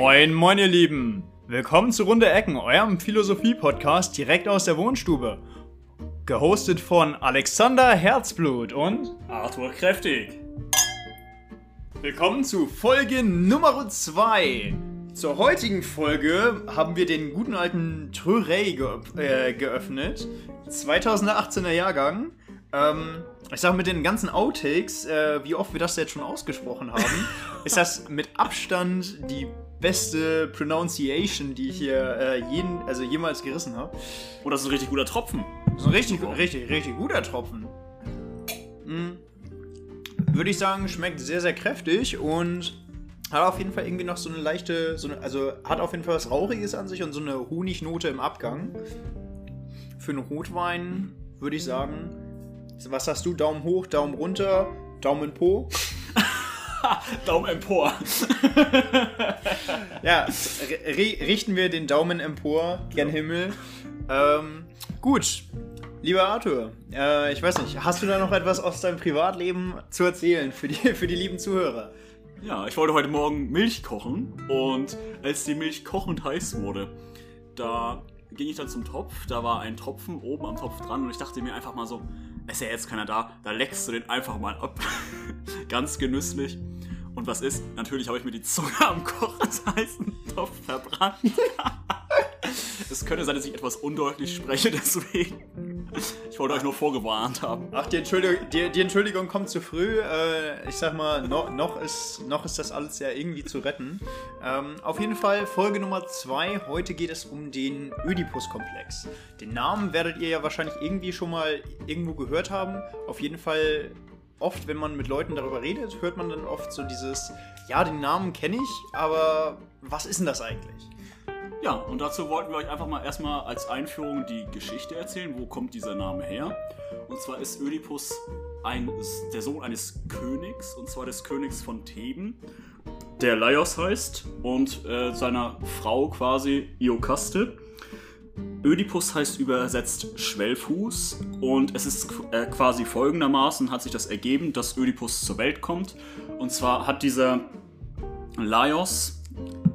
Moin, moin, ihr Lieben. Willkommen zu Runde Ecken, eurem Philosophie-Podcast direkt aus der Wohnstube. Gehostet von Alexander Herzblut und Arthur Kräftig. willkommen zu Folge Nummer 2. Zur heutigen Folge haben wir den guten alten Trurey ge äh, geöffnet. 2018er Jahrgang. Ähm, ich sag mit den ganzen Outtakes, äh, wie oft wir das jetzt schon ausgesprochen haben, ist das mit Abstand die beste Pronunciation, die ich hier äh, jeden, also jemals gerissen habe. Oh, das ist ein richtig guter Tropfen. Das ist ein richtig, richtig, richtig guter Tropfen. Mm. Würde ich sagen, schmeckt sehr, sehr kräftig und hat auf jeden Fall irgendwie noch so eine leichte, so eine, also hat auf jeden Fall was Rauchiges an sich und so eine Honignote im Abgang. Für einen Rotwein würde ich sagen, was hast du? Daumen hoch, Daumen runter, Daumen po. Daumen empor. Ja, ri- richten wir den Daumen empor, gen Himmel. Ähm, gut, lieber Arthur, äh, ich weiß nicht, hast du da noch etwas aus deinem Privatleben zu erzählen für die, für die lieben Zuhörer? Ja, ich wollte heute Morgen Milch kochen und als die Milch kochend heiß wurde, da ging ich dann zum Topf, da war ein Tropfen oben am Topf dran und ich dachte mir einfach mal so, ist ja jetzt keiner da, da leckst du den einfach mal ab. Ganz genüsslich. Und was ist? Natürlich habe ich mir die Zunge am kochend heißen Topf verbrannt. es könnte sein, dass ich etwas undeutlich spreche, deswegen. Ich wollte euch nur vorgewarnt haben. Ach, die Entschuldigung, die, die Entschuldigung kommt zu früh. Äh, ich sag mal, no, noch, ist, noch ist das alles ja irgendwie zu retten. Ähm, auf jeden Fall Folge Nummer 2. Heute geht es um den Ödipus-Komplex. Den Namen werdet ihr ja wahrscheinlich irgendwie schon mal irgendwo gehört haben. Auf jeden Fall oft, wenn man mit Leuten darüber redet, hört man dann oft so dieses, ja, den Namen kenne ich, aber was ist denn das eigentlich? Ja, und dazu wollten wir euch einfach mal erstmal als Einführung die Geschichte erzählen. Wo kommt dieser Name her? Und zwar ist Ödipus ein, der Sohn eines Königs, und zwar des Königs von Theben, der Laios heißt, und äh, seiner Frau quasi Iokaste. Ödipus heißt übersetzt Schwellfuß und es ist äh, quasi folgendermaßen hat sich das ergeben, dass Ödipus zur Welt kommt. Und zwar hat dieser Laios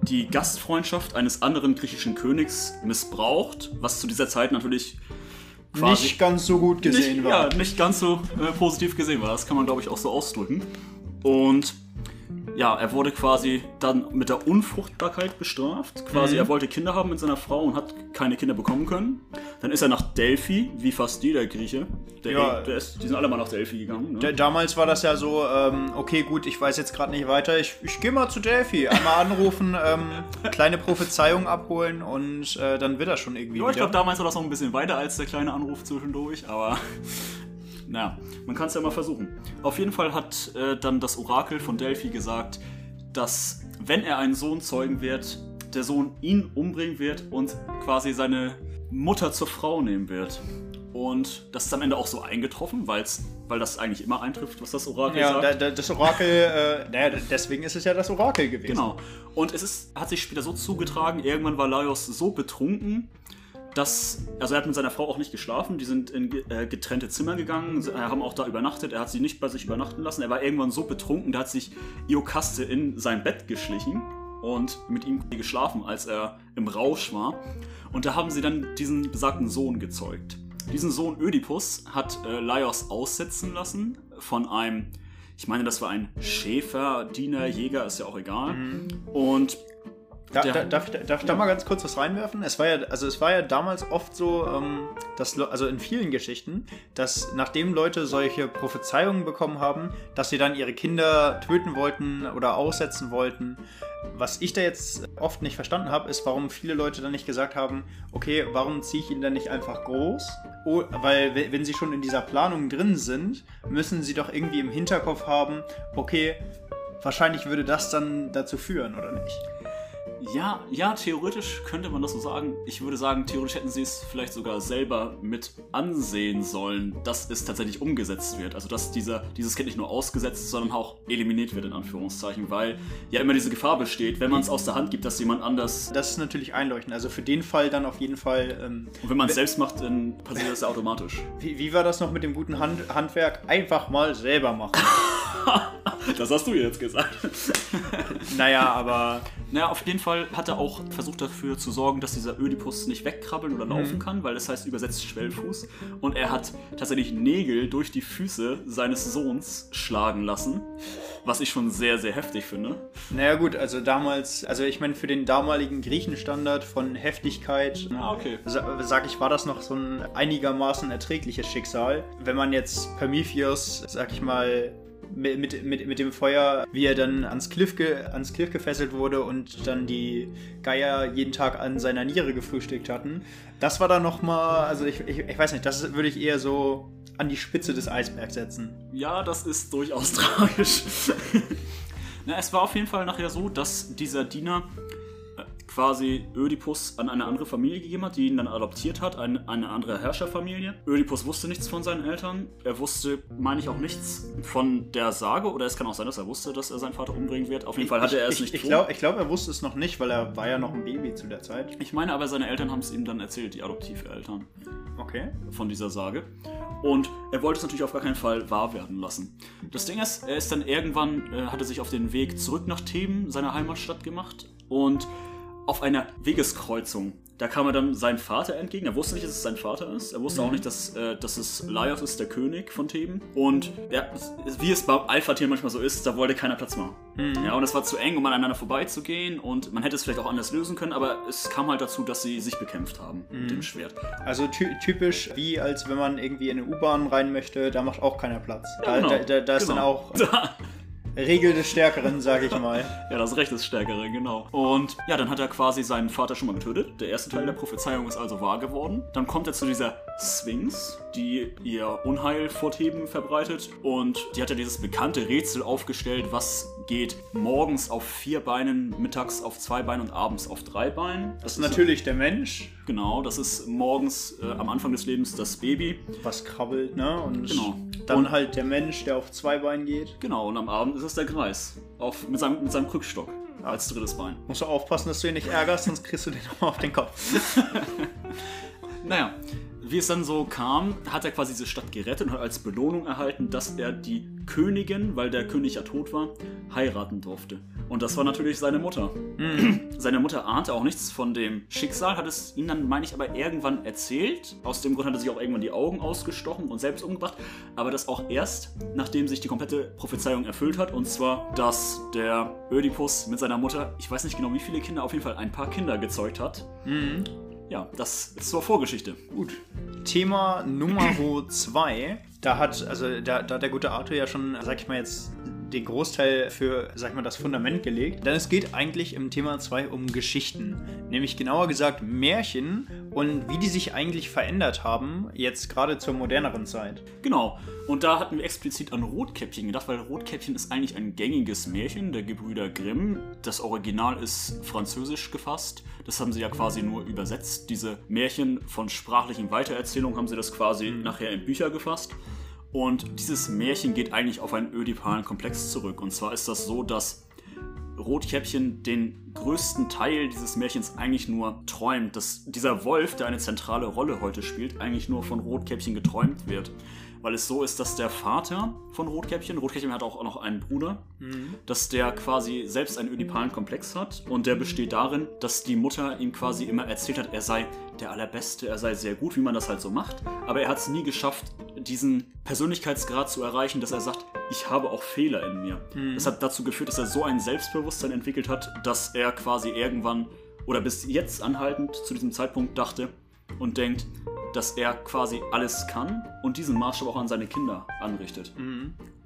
die Gastfreundschaft eines anderen griechischen Königs missbraucht, was zu dieser Zeit natürlich quasi Nicht ganz so gut gesehen nicht, war. Ja, nicht ganz so äh, positiv gesehen war. Das kann man, glaube ich, auch so ausdrücken. Und ja, er wurde quasi dann mit der Unfruchtbarkeit bestraft. Quasi, Mhm. er wollte Kinder haben mit seiner Frau und hat keine Kinder bekommen können. Dann ist er nach Delphi, wie fast jeder Grieche. Der, Ja. der ist, die sind alle mal nach Delphi gegangen. Ne? Damals war das ja so, ähm, okay, gut, ich weiß jetzt gerade nicht weiter, ich, ich gehe mal zu Delphi, einmal anrufen, ähm, kleine Prophezeiung abholen und äh, dann wird das schon irgendwie Ja, ich glaube, damals war das noch ein bisschen weiter als der kleine Anruf zwischendurch, aber naja, man kann es ja mal versuchen. Auf jeden Fall hat äh, dann das Orakel von Delphi gesagt, dass wenn er einen Sohn zeugen wird, der Sohn ihn umbringen wird und quasi seine Mutter zur Frau nehmen wird. Und das ist am Ende auch so eingetroffen, weil's, weil das eigentlich immer eintrifft, was das Orakel ja, sagt. da, das Orakel, äh, naja, deswegen ist es ja das Orakel gewesen. Genau. Und es ist, hat sich später so zugetragen, irgendwann war Laios so betrunken, dass, also er hat mit seiner Frau auch nicht geschlafen, die sind in äh, getrennte Zimmer gegangen, sie haben auch da übernachtet, er hat sie nicht bei sich übernachten lassen, er war irgendwann so betrunken, da hat sich Iokaste in sein Bett geschlichen und mit ihm geschlafen, als er im Rausch war. Und da haben sie dann diesen besagten Sohn gezeugt. Diesen Sohn Ödipus hat äh, Laios aussetzen lassen von einem, ich meine, das war ein Schäfer, Diener, Jäger, ist ja auch egal. Und Da, da, darf, ich, darf ich da mal ganz kurz was reinwerfen? Es war ja, also es war ja damals oft so, ähm, dass, also in vielen Geschichten, dass nachdem Leute solche Prophezeiungen bekommen haben, dass sie dann ihre Kinder töten wollten oder aussetzen wollten. Was ich da jetzt oft nicht verstanden habe, ist, warum viele Leute dann nicht gesagt haben, okay, warum ziehe ich ihn dann nicht einfach groß? Oh, weil we- wenn sie schon in dieser Planung drin sind, müssen sie doch irgendwie im Hinterkopf haben, okay, wahrscheinlich würde das dann dazu führen, oder nicht? Ja, ja, theoretisch könnte man das so sagen. Ich würde sagen, theoretisch hätten sie es vielleicht sogar selber mit ansehen sollen, dass es tatsächlich umgesetzt wird. Also dass dieser, dieses Kind nicht nur ausgesetzt, sondern auch eliminiert wird, in Anführungszeichen, weil ja immer diese Gefahr besteht, wenn man es aus der Hand gibt, dass jemand anders. Das ist natürlich einleuchtend. Also für den Fall dann auf jeden Fall. Ähm, Und wenn man es selbst macht, dann passiert das ja automatisch. wie, wie war das noch mit dem guten Hand Handwerk? Einfach mal selber machen. das hast du jetzt gesagt. naja, aber Naja, auf jeden Fall hat er auch versucht dafür zu sorgen, dass dieser Ödipus nicht wegkrabbeln oder Mhm. laufen kann, weil das heißt übersetzt Schwellfuß. Und er hat tatsächlich Nägel durch die Füße seines Sohns schlagen lassen, was ich schon sehr, sehr heftig finde. naja gut, also damals, also ich meine für den damaligen Griechenstandard von Heftigkeit, Ah, okay. sa sag ich, war das noch so ein einigermaßen erträgliches Schicksal. Wenn man jetzt Prometheus, sag ich mal, mit, mit, mit, dem Feuer, wie er dann ans Cliff, ge, ans Cliff gefesselt wurde und dann die Geier jeden Tag an seiner Niere gefrühstückt hatten. Das war dann nochmal, also ich, ich, ich weiß nicht, das würde ich eher so an die Spitze des Eisbergs setzen. Ja, das ist durchaus tragisch. Na, es war auf jeden Fall nachher so, dass dieser Diener quasi Ödipus an eine andere Familie gegeben hat, die ihn dann adoptiert hat, eine, eine andere Herrscherfamilie. Ödipus wusste nichts von seinen Eltern. Er wusste, meine ich, auch nichts von der Sage. Oder es kann auch sein, dass er wusste, dass er seinen Vater umbringen wird. Auf jeden Fall hatte er es ich, nicht Ich glaube, ich glaub, er wusste es noch nicht, weil er war ja noch ein Baby zu der Zeit. Ich meine aber, seine Eltern haben es ihm dann erzählt, die Adoptiveltern Okay. von dieser Sage. Und er wollte es natürlich auf gar keinen Fall wahr werden lassen. Das Ding ist, er ist dann irgendwann, äh, hatte sich auf den Weg zurück nach Theben, seiner Heimatstadt gemacht. Und auf einer Wegeskreuzung, da kam er dann seinem Vater entgegen. Er wusste nicht, dass es sein Vater ist. Er wusste auch nicht, dass, äh, dass es Laios ist, der König von Theben. Und ja, wie es bei Alpha-Tieren manchmal so ist, da wollte keiner Platz machen. Ja, und es war zu eng, um aneinander vorbeizugehen. Und man hätte es vielleicht auch anders lösen können, aber es kam halt dazu, dass sie sich bekämpft haben mit dem Schwert. Also ty typisch wie als wenn man irgendwie in eine U-Bahn rein möchte, da macht auch keiner Platz. Da, genau, da, da, da ist genau. dann auch Regel des Stärkeren, sag ich mal. Ja, das Recht des Stärkeren, genau. Und ja, dann hat er quasi seinen Vater schon mal getötet. Der erste Teil der Prophezeiung ist also wahr geworden. Dann kommt er zu dieser Sphinx, die ihr Unheil vor Theben verbreitet. Und die hat ja dieses bekannte Rätsel aufgestellt, was geht morgens auf vier Beinen, mittags auf zwei Beinen und abends auf drei Beinen. Das ist natürlich der Mensch, Genau, das ist morgens äh, am Anfang des Lebens das Baby. was krabbelt, ne? Und Genau. dann Und- halt der Mensch, der auf zwei Beinen geht. Genau, und am Abend ist es der Greis. Auf, mit, seinem, mit seinem Krückstock als drittes Bein. Musst du aufpassen, dass du ihn nicht ärgerst, sonst kriegst du den nochmal auf den Kopf. Naja, wie es dann so kam, hat er quasi diese Stadt gerettet und hat als Belohnung erhalten, dass er die Königin, weil der König ja tot war, heiraten durfte. Und das war natürlich seine Mutter. Seine Mutter ahnte auch nichts von dem Schicksal, hat es ihm dann, meine ich, aber irgendwann erzählt. Aus dem Grund hat er sich auch irgendwann die Augen ausgestochen und selbst umgebracht. Aber das auch erst, nachdem sich die komplette Prophezeiung erfüllt hat. Und zwar, dass der Ödipus mit seiner Mutter, ich weiß nicht genau wie viele Kinder, auf jeden Fall ein paar Kinder gezeugt hat. Ja, das zur Vorgeschichte. Gut. Thema Nummer 2. Da hat, also da, da hat der gute Arthur ja schon, sag ich mal jetzt, den Großteil für, sag mal, das Fundament gelegt. Denn es geht eigentlich im Thema 2 um Geschichten. Nämlich genauer gesagt Märchen und wie die sich eigentlich verändert haben, jetzt gerade zur moderneren Zeit. Genau. Und da hatten wir explizit an Rotkäppchen gedacht, weil Rotkäppchen ist eigentlich ein gängiges Märchen der Gebrüder Grimm. Das Original ist französisch gefasst. Das haben sie ja quasi nur übersetzt. Diese Märchen von sprachlichen Weitererzählungen haben sie das quasi nachher in Bücher gefasst. Und dieses Märchen geht eigentlich auf einen ödipalen Komplex zurück. Und zwar ist das so, dass Rotkäppchen den größten Teil dieses Märchens eigentlich nur träumt. Dass dieser Wolf, der eine zentrale Rolle heute spielt, eigentlich nur von Rotkäppchen geträumt wird. Weil es so ist, dass der Vater von Rotkäppchen, Rotkäppchen hat auch noch einen Bruder, dass der quasi selbst einen ödipalen Komplex hat. Und der besteht darin, dass die Mutter ihm quasi immer erzählt hat, er sei der Allerbeste, er sei sehr gut, wie man das halt so macht. Aber er hat es nie geschafft, diesen Persönlichkeitsgrad zu erreichen, dass er sagt, ich habe auch Fehler in mir. Das hat dazu geführt, dass er so ein Selbstbewusstsein entwickelt hat, dass er quasi irgendwann oder bis jetzt anhaltend zu diesem Zeitpunkt dachte und denkt, dass er quasi alles kann und diesen Maßstab auch an seine Kinder anrichtet.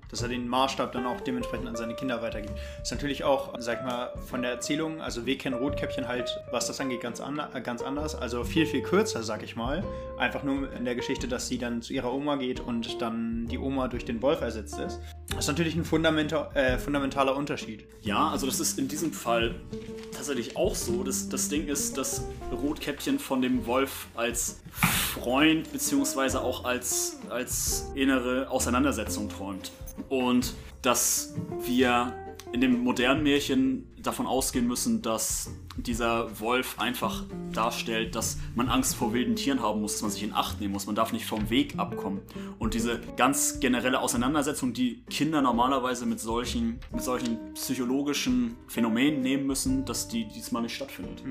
Dass er den Maßstab dann auch dementsprechend an seine Kinder weitergibt. Ist natürlich auch, sag ich mal, von der Erzählung, also wir kennen Rotkäppchen halt, was das angeht, ganz, an, ganz anders. Also viel, viel kürzer, sag ich mal. Einfach nur in der Geschichte, dass sie dann zu ihrer Oma geht und dann die Oma durch den Wolf ersetzt ist. Das ist natürlich ein fundamenta äh, fundamentaler Unterschied. Ja, also das ist in diesem Fall tatsächlich auch so. Das, das Ding ist, dass Rotkäppchen von dem Wolf als Freund beziehungsweise auch als, als innere Auseinandersetzung träumt. Und dass wir in dem modernen Märchen davon ausgehen müssen, dass dieser Wolf einfach darstellt, dass man Angst vor wilden Tieren haben muss, dass man sich in Acht nehmen muss, man darf nicht vom Weg abkommen. Und diese ganz generelle Auseinandersetzung, die Kinder normalerweise mit solchen, mit solchen psychologischen Phänomenen nehmen müssen, dass die diesmal nicht stattfindet.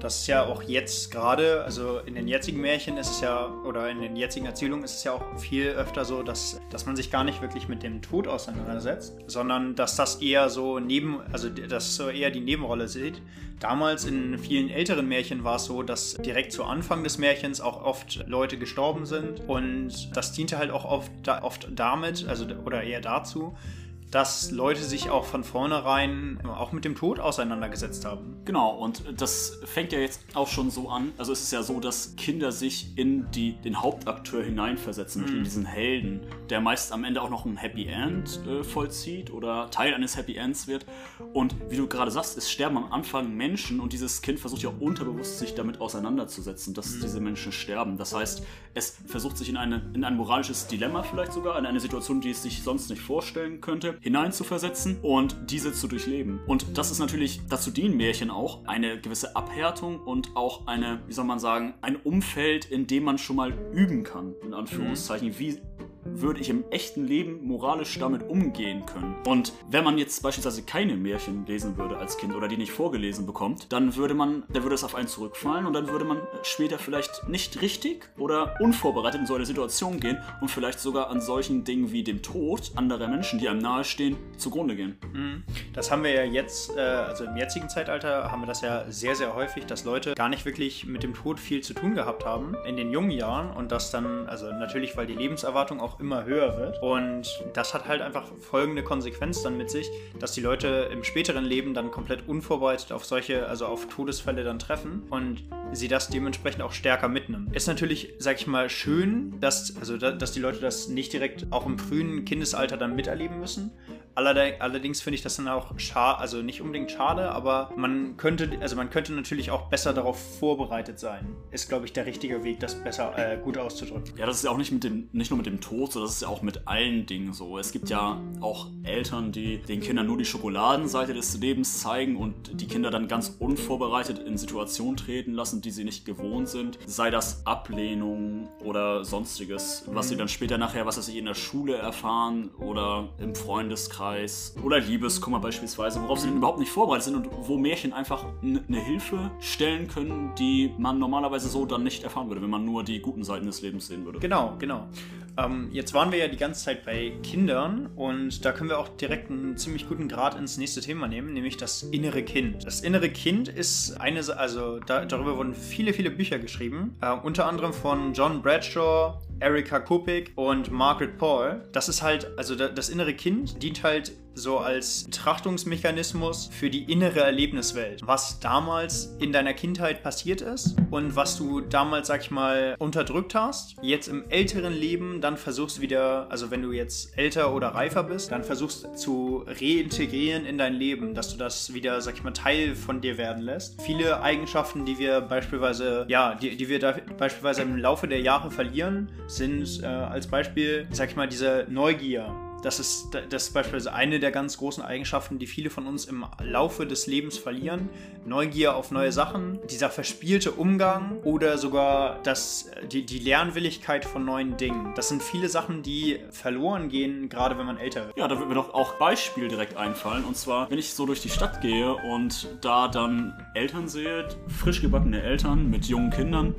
Das ist ja auch jetzt gerade, also in den jetzigen Märchen ist es ja, oder in den jetzigen Erzählungen ist es ja auch viel öfter so, dass, dass man sich gar nicht wirklich mit dem Tod auseinandersetzt, sondern dass das eher so neben, also dass so eher die Nebenrolle sieht. Damals in vielen älteren Märchen war es so, dass direkt zu Anfang des Märchens auch oft Leute gestorben sind und das diente halt auch oft, oft damit, also oder eher dazu, dass Leute sich auch von vornherein auch mit dem Tod auseinandergesetzt haben. Genau, und das fängt ja jetzt auch schon so an. Also es ist ja so, dass Kinder sich in die, den Hauptakteur hineinversetzen, mhm. in diesen Helden, der meist am Ende auch noch ein Happy End äh, vollzieht oder Teil eines Happy Ends wird. Und wie du gerade sagst, es sterben am Anfang Menschen und dieses Kind versucht ja unterbewusst sich damit auseinanderzusetzen, dass mhm. diese Menschen sterben. Das heißt, es versucht sich in, eine, in ein moralisches Dilemma vielleicht sogar, in eine Situation, die es sich sonst nicht vorstellen könnte hineinzuversetzen und diese zu durchleben. Und das ist natürlich, dazu dienen Märchen auch, eine gewisse Abhärtung und auch eine, wie soll man sagen, ein Umfeld, in dem man schon mal üben kann, in Anführungszeichen. Mhm. Wie würde ich im echten Leben moralisch damit umgehen können? Und wenn man jetzt beispielsweise keine Märchen lesen würde als Kind oder die nicht vorgelesen bekommt, dann würde man, da würde es auf einen zurückfallen und dann würde man später vielleicht nicht richtig oder unvorbereitet in so eine Situation gehen und vielleicht sogar an solchen Dingen wie dem Tod anderer Menschen, die einem nahestehen, zugrunde gehen. Mhm. Das haben wir ja jetzt, äh, also im jetzigen Zeitalter haben wir das ja sehr, sehr häufig, dass Leute gar nicht wirklich mit dem Tod viel zu tun gehabt haben in den jungen Jahren und das dann, also natürlich, weil die Lebenserwartung auch immer höher wird. Und das hat halt einfach folgende Konsequenz dann mit sich, dass die Leute im späteren Leben dann komplett unvorbereitet auf solche, also auf Todesfälle dann treffen und sie das dementsprechend auch stärker mitnehmen. Ist natürlich, sag ich mal, schön, dass, also, dass die Leute das nicht direkt auch im frühen Kindesalter dann miterleben müssen. Allerdings finde ich das dann auch schade, also nicht unbedingt schade, aber man könnte, also man könnte natürlich auch besser darauf vorbereitet sein. Ist, glaube ich, der richtige Weg, das besser äh, gut auszudrücken. Ja, das ist ja auch nicht mit dem, nicht nur mit dem Tod, sondern das ist ja auch mit allen Dingen so. Es gibt ja auch Eltern, die den Kindern nur die Schokoladenseite des Lebens zeigen und die Kinder dann ganz unvorbereitet in Situationen treten lassen, die sie nicht gewohnt sind. Sei das Ablehnung oder sonstiges, was mhm. sie dann später nachher, was weiß ich, in der Schule erfahren oder im Freundeskreis Freundeskreis oder Liebeskummer beispielsweise, worauf sie überhaupt nicht vorbereitet sind und wo Märchen einfach eine Hilfe stellen können, die man normalerweise so dann nicht erfahren würde, wenn man nur die guten Seiten des Lebens sehen würde. Genau, genau. Ähm, jetzt waren wir ja die ganze Zeit bei Kindern und da können wir auch direkt einen ziemlich guten Grad ins nächste Thema nehmen, nämlich das innere Kind. Das innere Kind ist eine, also da, darüber wurden viele, viele Bücher geschrieben, äh, unter anderem von John Bradshaw, Erika Kupik und Margaret Paul. Das ist halt, also das innere Kind dient halt so als Betrachtungsmechanismus für die innere Erlebniswelt. Was damals in deiner Kindheit passiert ist und was du damals, sag ich mal, unterdrückt hast. Jetzt im älteren Leben dann versuchst wieder, also wenn du jetzt älter oder reifer bist, dann versuchst zu reintegrieren in dein Leben, dass du das wieder, sag ich mal, Teil von dir werden lässt. Viele Eigenschaften, die wir beispielsweise, ja, die, die wir beispielsweise im Laufe der Jahre verlieren, sind äh, als Beispiel, sag ich mal, diese Neugier das ist, das ist beispielsweise eine der ganz großen Eigenschaften, die viele von uns im Laufe des Lebens verlieren. Neugier auf neue Sachen, dieser verspielte Umgang oder sogar das, die, die Lernwilligkeit von neuen Dingen. Das sind viele Sachen, die verloren gehen, gerade wenn man älter wird. Ja, da wird mir doch auch Beispiel direkt einfallen. Und zwar, wenn ich so durch die Stadt gehe und da dann Eltern sehe, frisch gebackene Eltern mit jungen Kindern,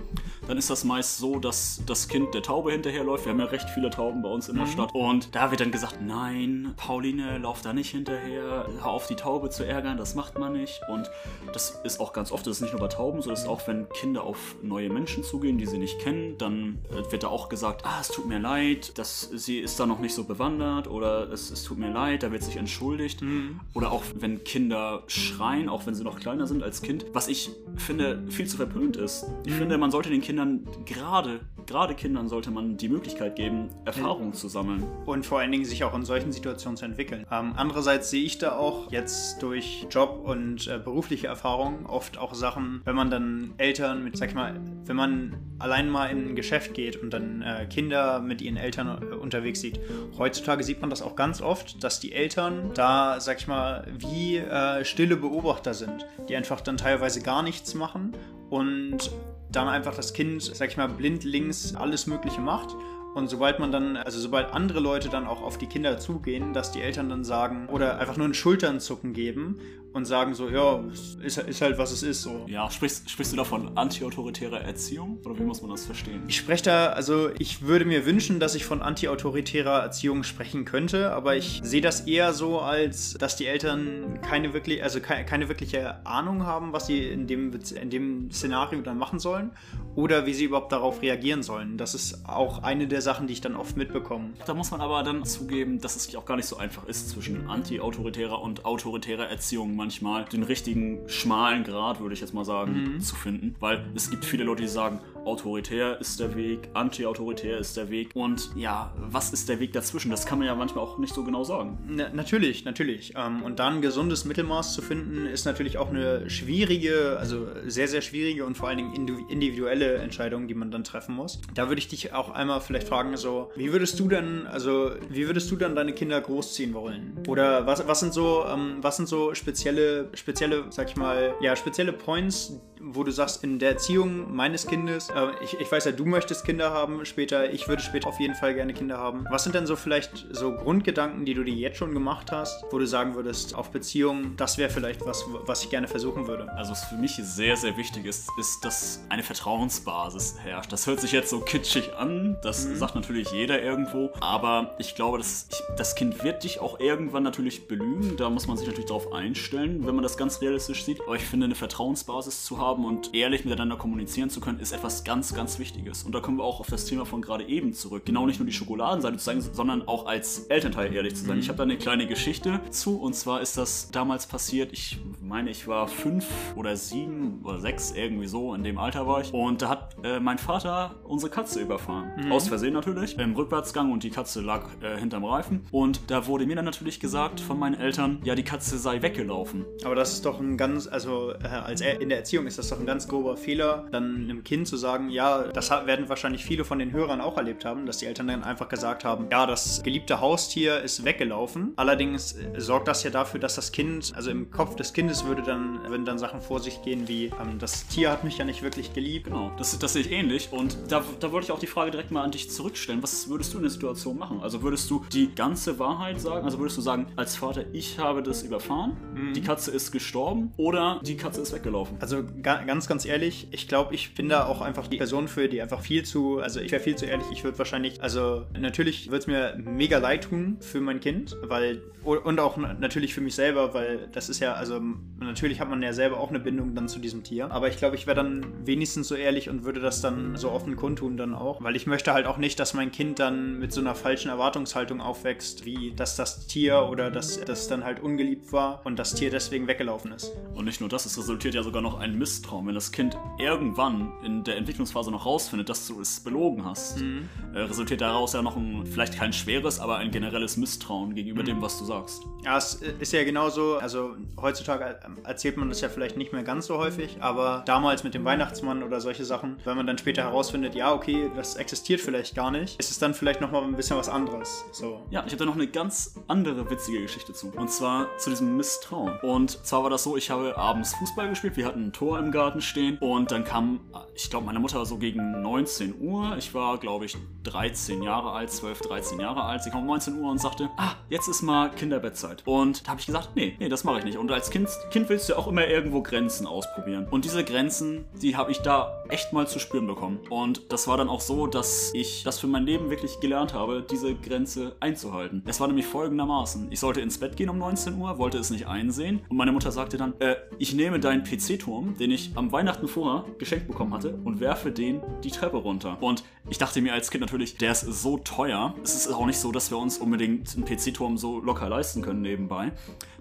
dann ist das meist so, dass das Kind der Taube hinterherläuft. Wir haben ja recht viele Tauben bei uns in der mhm. Stadt. Und da wird dann gesagt, nein, Pauline, lauf da nicht hinterher, hör auf die Taube zu ärgern, das macht man nicht. Und das ist auch ganz oft, das ist nicht nur bei Tauben so, das ist auch, wenn Kinder auf neue Menschen zugehen, die sie nicht kennen, dann wird da auch gesagt, ah, es tut mir leid, dass sie ist da noch nicht so bewandert oder es, es tut mir leid, da wird sich entschuldigt. Mhm. Oder auch wenn Kinder schreien, auch wenn sie noch kleiner sind als Kind, was ich finde viel zu verpönt ist. Ich mhm. finde, man sollte den Kindern Kindern, gerade, gerade Kindern sollte man die Möglichkeit geben, Erfahrungen zu sammeln. Und vor allen Dingen sich auch in solchen Situationen zu entwickeln. Ähm, andererseits sehe ich da auch jetzt durch Job und äh, berufliche Erfahrung oft auch Sachen, wenn man dann Eltern mit, sag ich mal, wenn man allein mal in ein Geschäft geht und dann äh, Kinder mit ihren Eltern äh, unterwegs sieht. Heutzutage sieht man das auch ganz oft, dass die Eltern da, sag ich mal, wie äh, stille Beobachter sind, die einfach dann teilweise gar nichts machen und dann einfach das Kind, sag ich mal, blind links alles Mögliche macht. Und sobald man dann, also sobald andere Leute dann auch auf die Kinder zugehen, dass die Eltern dann sagen oder einfach nur ein Schulternzucken geben und sagen so, ja, ist, ist halt was es ist so. Ja, sprichst, sprichst du da von antiautoritärer Erziehung oder wie muss man das verstehen? Ich spreche da, also ich würde mir wünschen, dass ich von antiautoritärer Erziehung sprechen könnte, aber ich sehe das eher so, als dass die Eltern keine wirklich, also keine, keine wirkliche Ahnung haben, was sie in dem, in dem Szenario dann machen sollen oder wie sie überhaupt darauf reagieren sollen. Das ist auch eine der Sachen, die ich dann oft mitbekomme. Da muss man aber dann zugeben, dass es auch gar nicht so einfach ist zwischen antiautoritärer und autoritärer Erziehung manchmal den richtigen schmalen Grad, würde ich jetzt mal sagen, mhm. zu finden. Weil es gibt viele Leute, die sagen, autoritär ist der Weg, anti-autoritär ist der Weg. Und ja, was ist der Weg dazwischen? Das kann man ja manchmal auch nicht so genau sagen. Na, natürlich, natürlich. Ähm, und dann ein gesundes Mittelmaß zu finden, ist natürlich auch eine schwierige, also sehr, sehr schwierige und vor allen Dingen individuelle Entscheidung, die man dann treffen muss. Da würde ich dich auch einmal vielleicht fragen, so, wie würdest du denn, also, wie würdest du dann deine Kinder großziehen wollen? Oder was, was sind so, ähm, was sind so spezielle, spezielle, sag ich mal, ja, spezielle Points, wo du sagst, in der Erziehung meines Kindes, äh, ich, ich weiß ja, du möchtest Kinder haben später, ich würde später auf jeden Fall gerne Kinder haben. Was sind denn so vielleicht so Grundgedanken, die du dir jetzt schon gemacht hast, wo du sagen würdest, auf Beziehungen, das wäre vielleicht was, was ich gerne versuchen würde? Also was für mich sehr, sehr wichtig ist, ist, dass eine Vertrauensbasis herrscht. Das hört sich jetzt so kitschig an, das mhm. sagt natürlich jeder irgendwo, aber ich glaube, dass ich, das Kind wird dich auch irgendwann natürlich belügen, da muss man sich natürlich darauf einstellen, wenn man das ganz realistisch sieht. Aber ich finde, eine Vertrauensbasis zu haben, haben und ehrlich miteinander kommunizieren zu können, ist etwas ganz, ganz Wichtiges. Und da kommen wir auch auf das Thema von gerade eben zurück. Genau nicht nur die Schokoladenseite zu zeigen, sondern auch als Elternteil ehrlich zu sein. Mhm. Ich habe da eine kleine Geschichte zu und zwar ist das damals passiert, ich meine, ich war fünf oder sieben oder sechs, irgendwie so, in dem Alter war ich. Und da hat äh, mein Vater unsere Katze überfahren. Mhm. Aus Versehen natürlich, im Rückwärtsgang und die Katze lag äh, hinterm Reifen. Und da wurde mir dann natürlich gesagt von meinen Eltern, ja, die Katze sei weggelaufen. Aber das ist doch ein ganz, also äh, als er in der Erziehung ist ist das doch ein ganz grober Fehler, dann einem Kind zu sagen, ja, das werden wahrscheinlich viele von den Hörern auch erlebt haben, dass die Eltern dann einfach gesagt haben, ja, das geliebte Haustier ist weggelaufen. Allerdings äh, sorgt das ja dafür, dass das Kind, also im Kopf des Kindes würde dann, würden dann Sachen vor sich gehen wie, ähm, das Tier hat mich ja nicht wirklich geliebt. Genau, das, das sehe ich ähnlich und da, da wollte ich auch die Frage direkt mal an dich zurückstellen. Was würdest du in der Situation machen? Also würdest du die ganze Wahrheit sagen? Also würdest du sagen, als Vater, ich habe das überfahren, mhm. die Katze ist gestorben oder die Katze ist weggelaufen? Also ganz, ganz ehrlich, ich glaube, ich bin da auch einfach die Person für, die einfach viel zu, also ich wäre viel zu ehrlich, ich würde wahrscheinlich, also natürlich würde es mir mega leid tun für mein Kind, weil, und auch natürlich für mich selber, weil das ist ja, also natürlich hat man ja selber auch eine Bindung dann zu diesem Tier, aber ich glaube, ich wäre dann wenigstens so ehrlich und würde das dann so offen kundtun dann auch, weil ich möchte halt auch nicht, dass mein Kind dann mit so einer falschen Erwartungshaltung aufwächst, wie dass das Tier oder dass das dann halt ungeliebt war und das Tier deswegen weggelaufen ist. Und nicht nur das, es resultiert ja sogar noch ein Misstrauen wenn das Kind irgendwann in der Entwicklungsphase noch rausfindet, dass du es belogen hast, mhm. äh, resultiert daraus ja noch ein, vielleicht kein schweres, aber ein generelles Misstrauen gegenüber mhm. dem, was du sagst. Ja, es ist ja genauso, also heutzutage erzählt man das ja vielleicht nicht mehr ganz so häufig, aber damals mit dem Weihnachtsmann oder solche Sachen, wenn man dann später herausfindet, ja, okay, das existiert vielleicht gar nicht, ist es dann vielleicht nochmal ein bisschen was anderes. So. Ja, ich habe da noch eine ganz andere witzige Geschichte zu. Und zwar zu diesem Misstrauen. Und zwar war das so, ich habe abends Fußball gespielt, wir hatten ein Tor im Garten Garten stehen. Und dann kam, ich glaube, meine Mutter so gegen 19 Uhr. Ich war, glaube ich, 13 Jahre alt, 12, 13 Jahre alt. Sie kam um 19 Uhr und sagte, ah, jetzt ist mal Kinderbettzeit. Und da habe ich gesagt, nee, nee, das mache ich nicht. Und als Kind, kind willst du auch immer irgendwo Grenzen ausprobieren. Und diese Grenzen, die habe ich da echt mal zu spüren bekommen. Und das war dann auch so, dass ich das für mein Leben wirklich gelernt habe, diese Grenze einzuhalten. Es war nämlich folgendermaßen. Ich sollte ins Bett gehen um 19 Uhr, wollte es nicht einsehen. Und meine Mutter sagte dann, äh, ich nehme deinen PC-Turm, den ich ich am Weihnachten vorher geschenkt bekommen hatte und werfe den die Treppe runter. Und ich dachte mir als Kind natürlich, der ist so teuer. Es ist auch nicht so, dass wir uns unbedingt einen PC-Turm so locker leisten können nebenbei.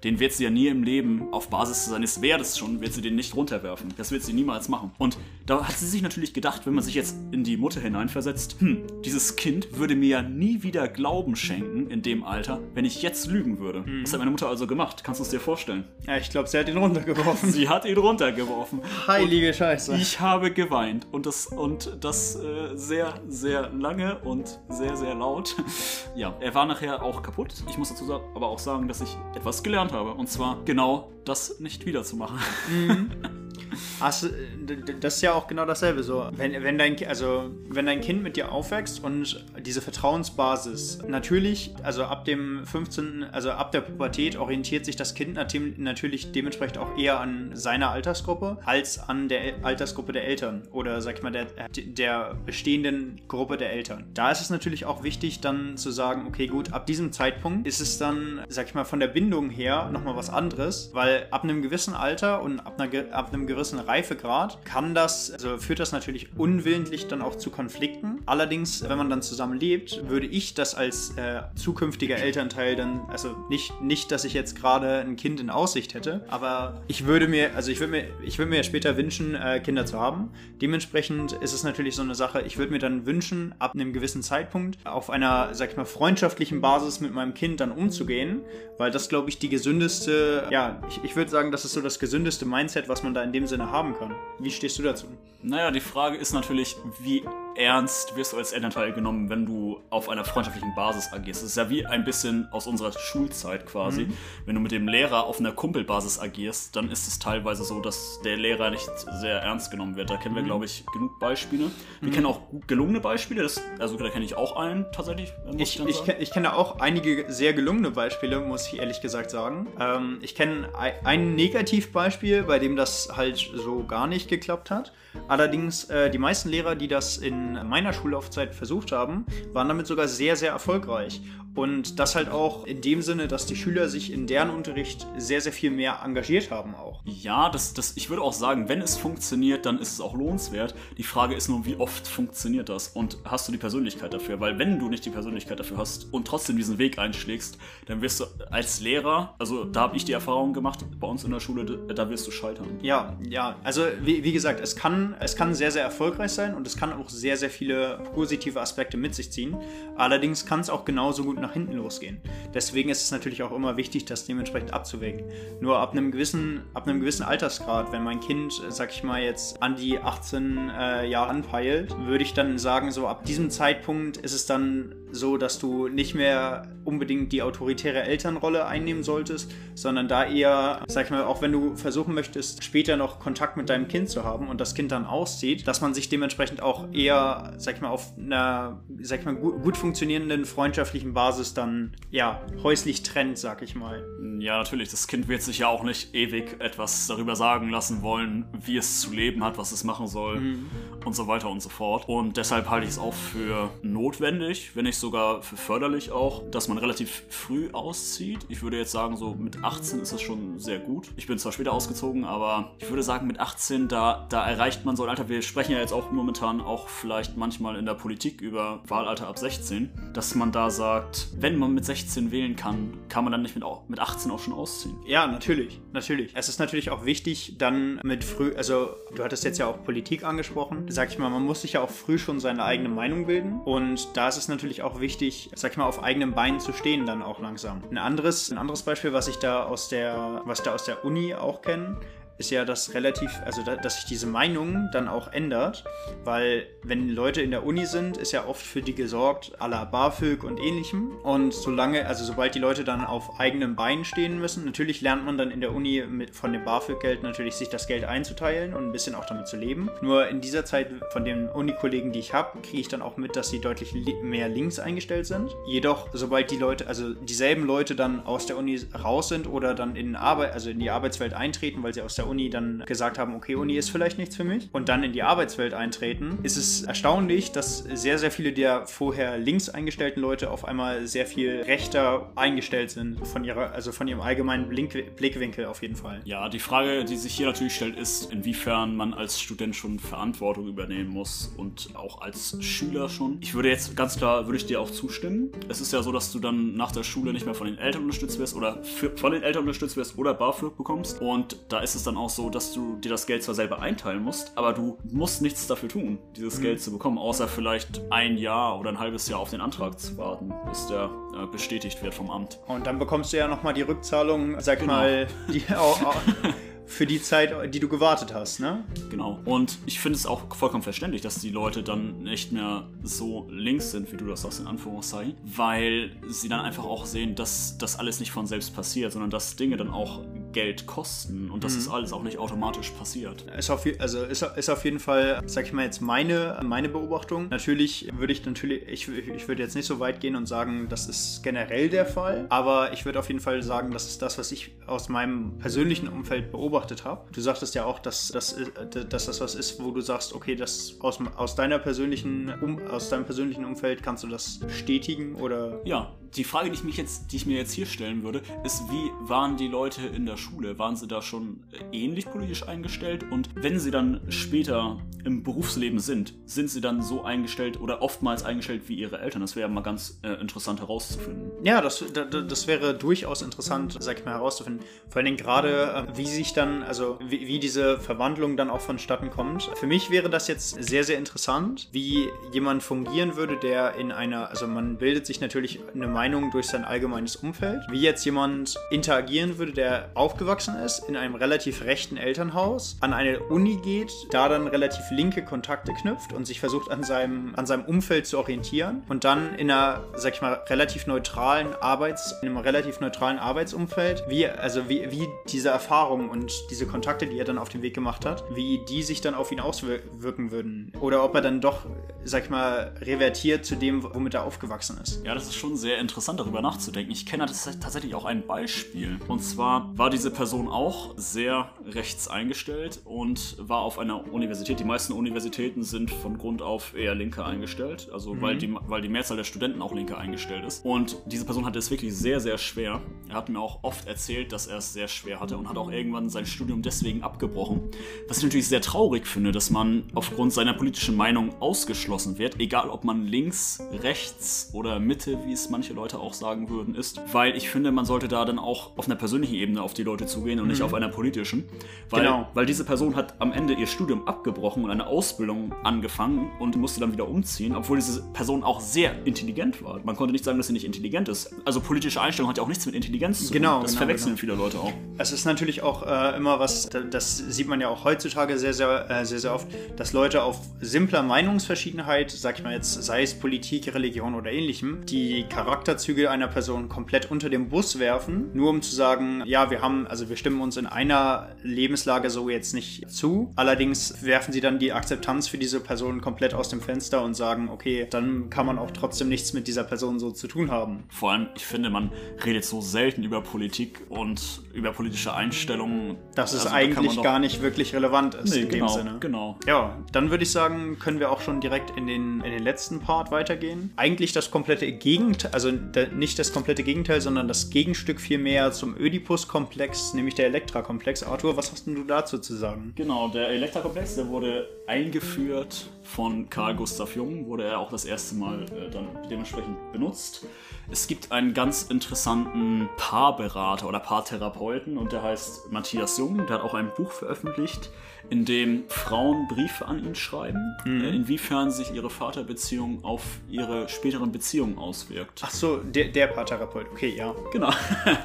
Den wird sie ja nie im Leben auf Basis seines Wertes schon, wird sie den nicht runterwerfen. Das wird sie niemals machen. Und da hat sie sich natürlich gedacht, wenn man sich jetzt in die Mutter hineinversetzt, hm, dieses Kind würde mir ja nie wieder Glauben schenken in dem Alter, wenn ich jetzt lügen würde. Mhm. Das hat meine Mutter also gemacht. Kannst du es dir vorstellen? Ja, ich glaube, sie hat ihn runtergeworfen. sie hat ihn runtergeworfen. Heilige Scheiße. Ich habe geweint. Und das, und das äh, sehr, sehr lange und sehr, sehr laut. ja, er war nachher auch kaputt. Ich muss dazu aber auch sagen, dass ich etwas gelernt habe. Und zwar genau das nicht wiederzumachen. Mhm. Hast, das ist ja auch genau dasselbe so. Wenn, wenn, dein, also, wenn dein Kind mit dir aufwächst und diese Vertrauensbasis, natürlich, also ab dem 15., also ab der Pubertät orientiert sich das Kind natürlich dementsprechend auch eher an seiner Altersgruppe als an der Altersgruppe der Eltern oder sag ich mal der, der bestehenden Gruppe der Eltern. Da ist es natürlich auch wichtig dann zu sagen, okay gut, ab diesem Zeitpunkt ist es dann, sag ich mal, von der Bindung her nochmal was anderes, weil ab einem gewissen Alter und ab, einer, ab einem gewissen Reifegrad kann das, also führt das natürlich unwillentlich dann auch zu Konflikten. Allerdings, wenn man dann zusammen lebt, würde ich das als äh, zukünftiger Elternteil dann, also nicht, nicht, dass ich jetzt gerade ein Kind in Aussicht hätte, aber ich würde mir, also ich würde mir, ich würde mir später wünschen, äh, Kinder zu haben. Dementsprechend ist es natürlich so eine Sache, ich würde mir dann wünschen, ab einem gewissen Zeitpunkt auf einer, sag ich mal, freundschaftlichen Basis mit meinem Kind dann umzugehen, weil das, glaube ich, die gesündeste, ja, ich, ich würde sagen, das ist so das gesündeste Mindset, was man da in dem Sinne haben kann. Wie stehst du dazu? Naja, die Frage ist natürlich, wie ernst wirst du als Elternteil genommen, wenn du auf einer freundschaftlichen Basis agierst. Das ist ja wie ein bisschen aus unserer Schulzeit quasi. Mhm. Wenn du mit dem Lehrer auf einer Kumpelbasis agierst, dann ist es teilweise so, dass der Lehrer nicht sehr ernst genommen wird. Da kennen wir, mhm. glaube ich, genug Beispiele. Wir mhm. kennen auch gelungene Beispiele. Das, also da kenne ich auch einen tatsächlich. Ich, ich, ich, kenn, ich kenne auch einige sehr gelungene Beispiele, muss ich ehrlich gesagt sagen. Ähm, ich kenne ein Negativbeispiel, bei dem das halt so gar nicht geklappt hat. Allerdings, äh, die meisten Lehrer, die das in meiner Schullaufzeit versucht haben, waren damit sogar sehr, sehr erfolgreich. Und das halt auch in dem Sinne, dass die Schüler sich in deren Unterricht sehr, sehr viel mehr engagiert haben auch. Ja, das, das, ich würde auch sagen, wenn es funktioniert, dann ist es auch lohnenswert. Die Frage ist nur, wie oft funktioniert das und hast du die Persönlichkeit dafür? Weil wenn du nicht die Persönlichkeit dafür hast und trotzdem diesen Weg einschlägst, dann wirst du als Lehrer, also da habe ich die Erfahrung gemacht, bei uns in der Schule, da wirst du scheitern. Ja, ja, also wie, wie gesagt, es kann, es kann sehr, sehr erfolgreich sein und es kann auch sehr, sehr viele positive Aspekte mit sich ziehen. Allerdings kann es auch genauso gut nach hinten losgehen. Deswegen ist es natürlich auch immer wichtig, das dementsprechend abzuwägen. Nur ab einem gewissen, ab einem gewissen Altersgrad, wenn mein Kind, sag ich mal, jetzt an die 18 äh, Jahre anpeilt, würde ich dann sagen, so ab diesem Zeitpunkt ist es dann so, dass du nicht mehr unbedingt die autoritäre Elternrolle einnehmen solltest, sondern da eher, sag ich mal, auch wenn du versuchen möchtest, später noch Kontakt mit deinem Kind zu haben und das Kind dann auszieht, dass man sich dementsprechend auch eher, sag ich mal, auf einer, sag ich mal, gut, gut funktionierenden freundschaftlichen Basis dann, ja, häuslich trennt, sag ich mal. Ja, natürlich. Das Kind wird sich ja auch nicht ewig etwas darüber sagen lassen wollen, wie es zu leben hat, was es machen soll mhm. und so weiter und so fort. Und deshalb halte ich es auch für notwendig, wenn nicht sogar für förderlich auch, dass man relativ früh auszieht. Ich würde jetzt sagen, so mit 18 ist das schon sehr gut. Ich bin zwar später ausgezogen, aber ich würde sagen, mit 18, da, da erreicht man so ein Alter. Wir sprechen ja jetzt auch momentan auch vielleicht manchmal in der Politik über Wahlalter ab 16, dass man da sagt, wenn man mit 16 wählen kann, kann man dann nicht mit, mit 18 auch schon ausziehen. Ja, natürlich, natürlich. Es ist natürlich auch wichtig, dann mit früh, also du hattest jetzt ja auch Politik angesprochen, sag ich mal, man muss sich ja auch früh schon seine eigene Meinung bilden und da ist es natürlich auch wichtig, sag ich mal, auf eigenen Beinen zu stehen dann auch langsam. Ein anderes, ein anderes Beispiel, was ich da aus der, was da aus der Uni auch kenne, ist ja das relativ, also da, dass sich diese Meinung dann auch ändert, weil wenn Leute in der Uni sind, ist ja oft für die gesorgt, à la BAföG und ähnlichem. Und solange, also sobald die Leute dann auf eigenem Bein stehen müssen, natürlich lernt man dann in der Uni mit, von dem BAföG-Geld natürlich sich das Geld einzuteilen und ein bisschen auch damit zu leben. Nur in dieser Zeit von den Uni-Kollegen, die ich habe, kriege ich dann auch mit, dass sie deutlich mehr links eingestellt sind. Jedoch, sobald die Leute, also dieselben Leute dann aus der Uni raus sind oder dann in Arbeit, also in die Arbeitswelt eintreten, weil sie aus der der Uni dann gesagt haben, okay, Uni ist vielleicht nichts für mich und dann in die Arbeitswelt eintreten, ist es erstaunlich, dass sehr, sehr viele der vorher links eingestellten Leute auf einmal sehr viel rechter eingestellt sind von ihrer, also von ihrem allgemeinen Blink Blickwinkel auf jeden Fall. Ja, die Frage, die sich hier natürlich stellt, ist, inwiefern man als Student schon Verantwortung übernehmen muss und auch als Schüler schon. Ich würde jetzt ganz klar, würde ich dir auch zustimmen. Es ist ja so, dass du dann nach der Schule nicht mehr von den Eltern unterstützt wirst oder für, von den Eltern unterstützt wirst oder BAföG bekommst. Und da ist es dann auch so, dass du dir das Geld zwar selber einteilen musst, aber du musst nichts dafür tun, dieses mhm. Geld zu bekommen, außer vielleicht ein Jahr oder ein halbes Jahr auf den Antrag zu warten, bis der äh, bestätigt wird vom Amt. Und dann bekommst du ja nochmal die Rückzahlung, sag genau. mal, die auch, auch für die Zeit, die du gewartet hast, ne? Genau. Und ich finde es auch vollkommen verständlich, dass die Leute dann nicht mehr so links sind, wie du das sagst, in Anführungszeichen, weil sie dann einfach auch sehen, dass das alles nicht von selbst passiert, sondern dass Dinge dann auch Geld kosten und dass mhm. das alles auch nicht automatisch passiert. Ist auf, also ist, ist auf jeden Fall, sag ich mal jetzt, meine, meine Beobachtung. Natürlich würde ich natürlich, ich, ich würde jetzt nicht so weit gehen und sagen, das ist generell der Fall, aber ich würde auf jeden Fall sagen, das ist das, was ich aus meinem persönlichen Umfeld beobachtet habe. Du sagtest ja auch, dass, dass, dass das was ist, wo du sagst, okay, das aus, aus deiner persönlichen, um, aus deinem persönlichen Umfeld kannst du das bestätigen oder? Ja, die Frage, die ich, mich jetzt, die ich mir jetzt hier stellen würde, ist, wie waren die Leute in der Schule? Waren sie da schon ähnlich politisch eingestellt? Und wenn sie dann später im Berufsleben sind, sind sie dann so eingestellt oder oftmals eingestellt wie ihre Eltern? Das wäre mal ganz äh, interessant herauszufinden. Ja, das, das wäre durchaus interessant, sag ich mal, herauszufinden. Vor allen Dingen gerade, äh, wie sich dann, also wie, wie diese Verwandlung dann auch vonstatten kommt. Für mich wäre das jetzt sehr, sehr interessant, wie jemand fungieren würde, der in einer, also man bildet sich natürlich eine Meinung Meinung durch sein allgemeines Umfeld. Wie jetzt jemand interagieren würde, der aufgewachsen ist in einem relativ rechten Elternhaus, an eine Uni geht, da dann relativ linke Kontakte knüpft und sich versucht an seinem, an seinem Umfeld zu orientieren und dann in einer, sag ich mal, relativ neutralen Arbeits, in einem relativ neutralen Arbeitsumfeld, wie, also wie, wie diese Erfahrungen und diese Kontakte, die er dann auf den Weg gemacht hat, wie die sich dann auf ihn auswirken würden. Oder ob er dann doch, sag ich mal, revertiert zu dem, womit er aufgewachsen ist. Ja, das ist schon sehr interessant darüber nachzudenken. Ich kenne tatsächlich auch ein Beispiel. Und zwar war diese Person auch sehr rechts eingestellt und war auf einer Universität. Die meisten Universitäten sind von Grund auf eher linker eingestellt, also mhm. weil, die, weil die Mehrzahl der Studenten auch linker eingestellt ist. Und diese Person hatte es wirklich sehr, sehr schwer. Er hat mir auch oft erzählt, dass er es sehr schwer hatte und hat auch irgendwann sein Studium deswegen abgebrochen. Was ich natürlich sehr traurig finde, dass man aufgrund seiner politischen Meinung ausgeschlossen wird, egal ob man links, rechts oder Mitte, wie es manche Leute auch sagen würden, ist, weil ich finde, man sollte da dann auch auf einer persönlichen Ebene auf die Leute zugehen und mhm. nicht auf einer politischen. Weil, genau. weil diese Person hat am Ende ihr Studium abgebrochen und eine Ausbildung angefangen und musste dann wieder umziehen, obwohl diese Person auch sehr intelligent war. Man konnte nicht sagen, dass sie nicht intelligent ist. Also politische Einstellung hat ja auch nichts mit Intelligenz zu tun. Genau. Das genau, verwechseln genau. viele Leute auch. Es ist natürlich auch äh, immer was, das sieht man ja auch heutzutage sehr, sehr, äh, sehr, sehr oft, dass Leute auf simpler Meinungsverschiedenheit, sag ich mal jetzt, sei es Politik, Religion oder ähnlichem, die Charakter Charakterzüge einer Person komplett unter den Bus werfen, nur um zu sagen, ja, wir haben, also wir stimmen uns in einer Lebenslage so jetzt nicht zu. Allerdings werfen sie dann die Akzeptanz für diese Person komplett aus dem Fenster und sagen, okay, dann kann man auch trotzdem nichts mit dieser Person so zu tun haben. Vor allem, ich finde, man redet so selten über Politik und über politische Einstellungen. Dass also, es eigentlich da gar nicht wirklich relevant ist nee, in genau, dem Sinne. Genau. Ja, dann würde ich sagen, können wir auch schon direkt in den, in den letzten Part weitergehen. Eigentlich das komplette Gegenteil, also nicht das komplette Gegenteil, sondern das Gegenstück vielmehr zum Oedipus-Komplex, nämlich der Elektra-Komplex. Arthur, was hast denn du dazu zu sagen? Genau, der Elektra-Komplex, der wurde eingeführt von Carl Gustav Jung, wurde er auch das erste Mal äh, dann dementsprechend benutzt. Es gibt einen ganz interessanten Paarberater oder Paartherapeuten und der heißt Matthias Jung, der hat auch ein Buch veröffentlicht, in dem Frauen Briefe an ihn schreiben, mhm. Äh, inwiefern sich ihre Vaterbeziehung auf ihre späteren Beziehungen auswirkt. Ach so, der, der Paartherapeut, okay, ja. Genau.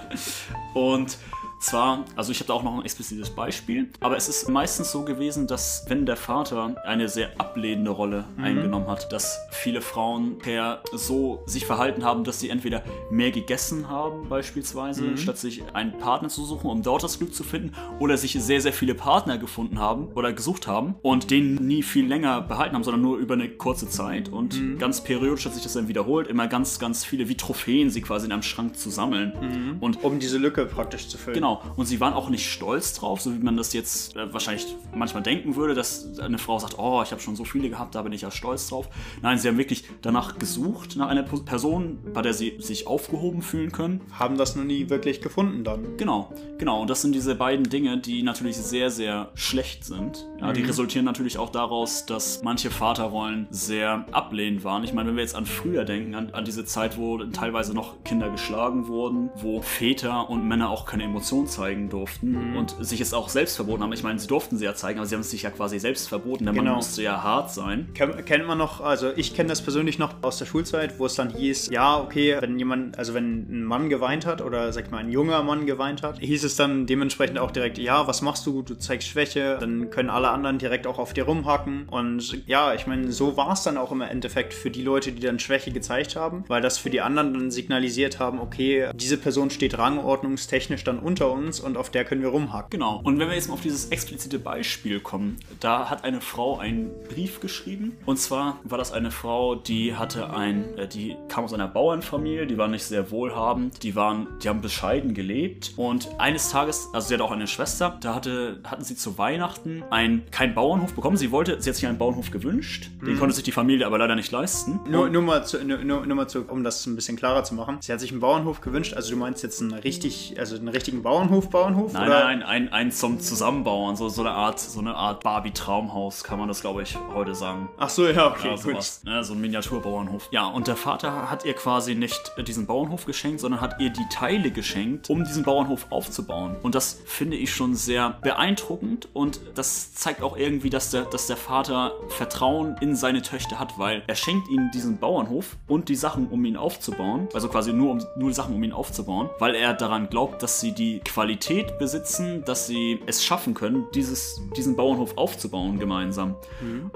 und zwar, also ich habe da auch noch ein explizites Beispiel, aber es ist meistens so gewesen, dass wenn der Vater eine sehr ablehnende Rolle mhm. eingenommen hat, dass viele Frauen per so sich verhalten haben, dass sie entweder mehr gegessen haben beispielsweise, mhm. statt sich einen Partner zu suchen, um dort das Glück zu finden, oder sich sehr, sehr viele Partner gefunden haben oder gesucht haben und den nie viel länger behalten haben, sondern nur über eine kurze Zeit und mhm. ganz periodisch hat sich das dann wiederholt, immer ganz, ganz viele wie Trophäen sie quasi in einem Schrank zu sammeln. Mhm. Und um diese Lücke praktisch zu füllen. Genau, Genau, und sie waren auch nicht stolz drauf, so wie man das jetzt äh, wahrscheinlich manchmal denken würde, dass eine Frau sagt, oh, ich habe schon so viele gehabt, da bin ich ja stolz drauf. Nein, sie haben wirklich danach gesucht, nach einer Person, bei der sie sich aufgehoben fühlen können. Haben das noch nie wirklich gefunden dann. Genau, genau. Und das sind diese beiden Dinge, die natürlich sehr, sehr schlecht sind. Ja, Die resultieren natürlich auch daraus, dass manche Vaterrollen sehr ablehnend waren. Ich meine, wenn wir jetzt an früher denken, an, an diese Zeit, wo teilweise noch Kinder geschlagen wurden, wo Väter und Männer auch keine Emotionen zeigen durften und sich es auch selbst verboten haben. Ich meine, sie durften sie ja zeigen, aber sie haben es sich ja quasi selbst verboten. Der Mann Genau. musste ja hart sein. Ken- Kennt man noch, also ich kenne das persönlich noch aus der Schulzeit, wo es dann hieß, ja, okay, wenn jemand, also wenn ein Mann geweint hat oder sag ich mal ein junger Mann geweint hat, hieß es dann dementsprechend auch direkt, ja, was machst du? Du zeigst Schwäche, dann können alle anderen direkt auch auf dir rumhacken. Und ja, ich meine, so war es dann auch im Endeffekt für die Leute, die dann Schwäche gezeigt haben, weil das für die anderen dann signalisiert haben, okay, diese Person steht rangordnungstechnisch dann unter uns und auf der können wir rumhacken. Genau. Und wenn wir jetzt mal auf dieses explizite Beispiel kommen, da hat eine Frau einen Brief geschrieben. Und zwar war das eine Frau, die hatte ein, äh, die kam aus einer Bauernfamilie, die war nicht sehr wohlhabend, die waren, die haben bescheiden gelebt. Und eines Tages, also sie hatte auch eine Schwester, da hatte, hatten sie zu Weihnachten ein, keinen Bauernhof bekommen. Sie wollte, sie hat sich einen Bauernhof gewünscht. Den konnte sich die Familie aber leider nicht leisten. Nur, nur, mal zu, nur nur mal zu, um das ein bisschen klarer zu machen. Sie hat sich einen Bauernhof gewünscht, also du meinst jetzt einen richtig, also einen richtigen Bauernhof, Bauernhof? Nein, oder? nein, ein, ein zum Zusammenbauen, so, so eine Art, so eine Art Barbie-Traumhaus, kann man das, glaube ich, heute sagen. Ach so, ja, okay, Ja, gut. sowas, ne, so ein Miniaturbauernhof. Ja, und der Vater hat ihr quasi nicht diesen Bauernhof geschenkt, sondern hat ihr die Teile geschenkt, um diesen Bauernhof aufzubauen. Und das finde ich schon sehr beeindruckend und das zeigt auch irgendwie, dass der, dass der Vater Vertrauen in seine Töchter hat, weil er schenkt ihnen diesen Bauernhof und die Sachen, um ihn aufzubauen. Also quasi nur, um, nur Sachen, um ihn aufzubauen, weil er daran glaubt, dass sie die Qualität besitzen, dass sie es schaffen können, dieses, diesen Bauernhof aufzubauen gemeinsam.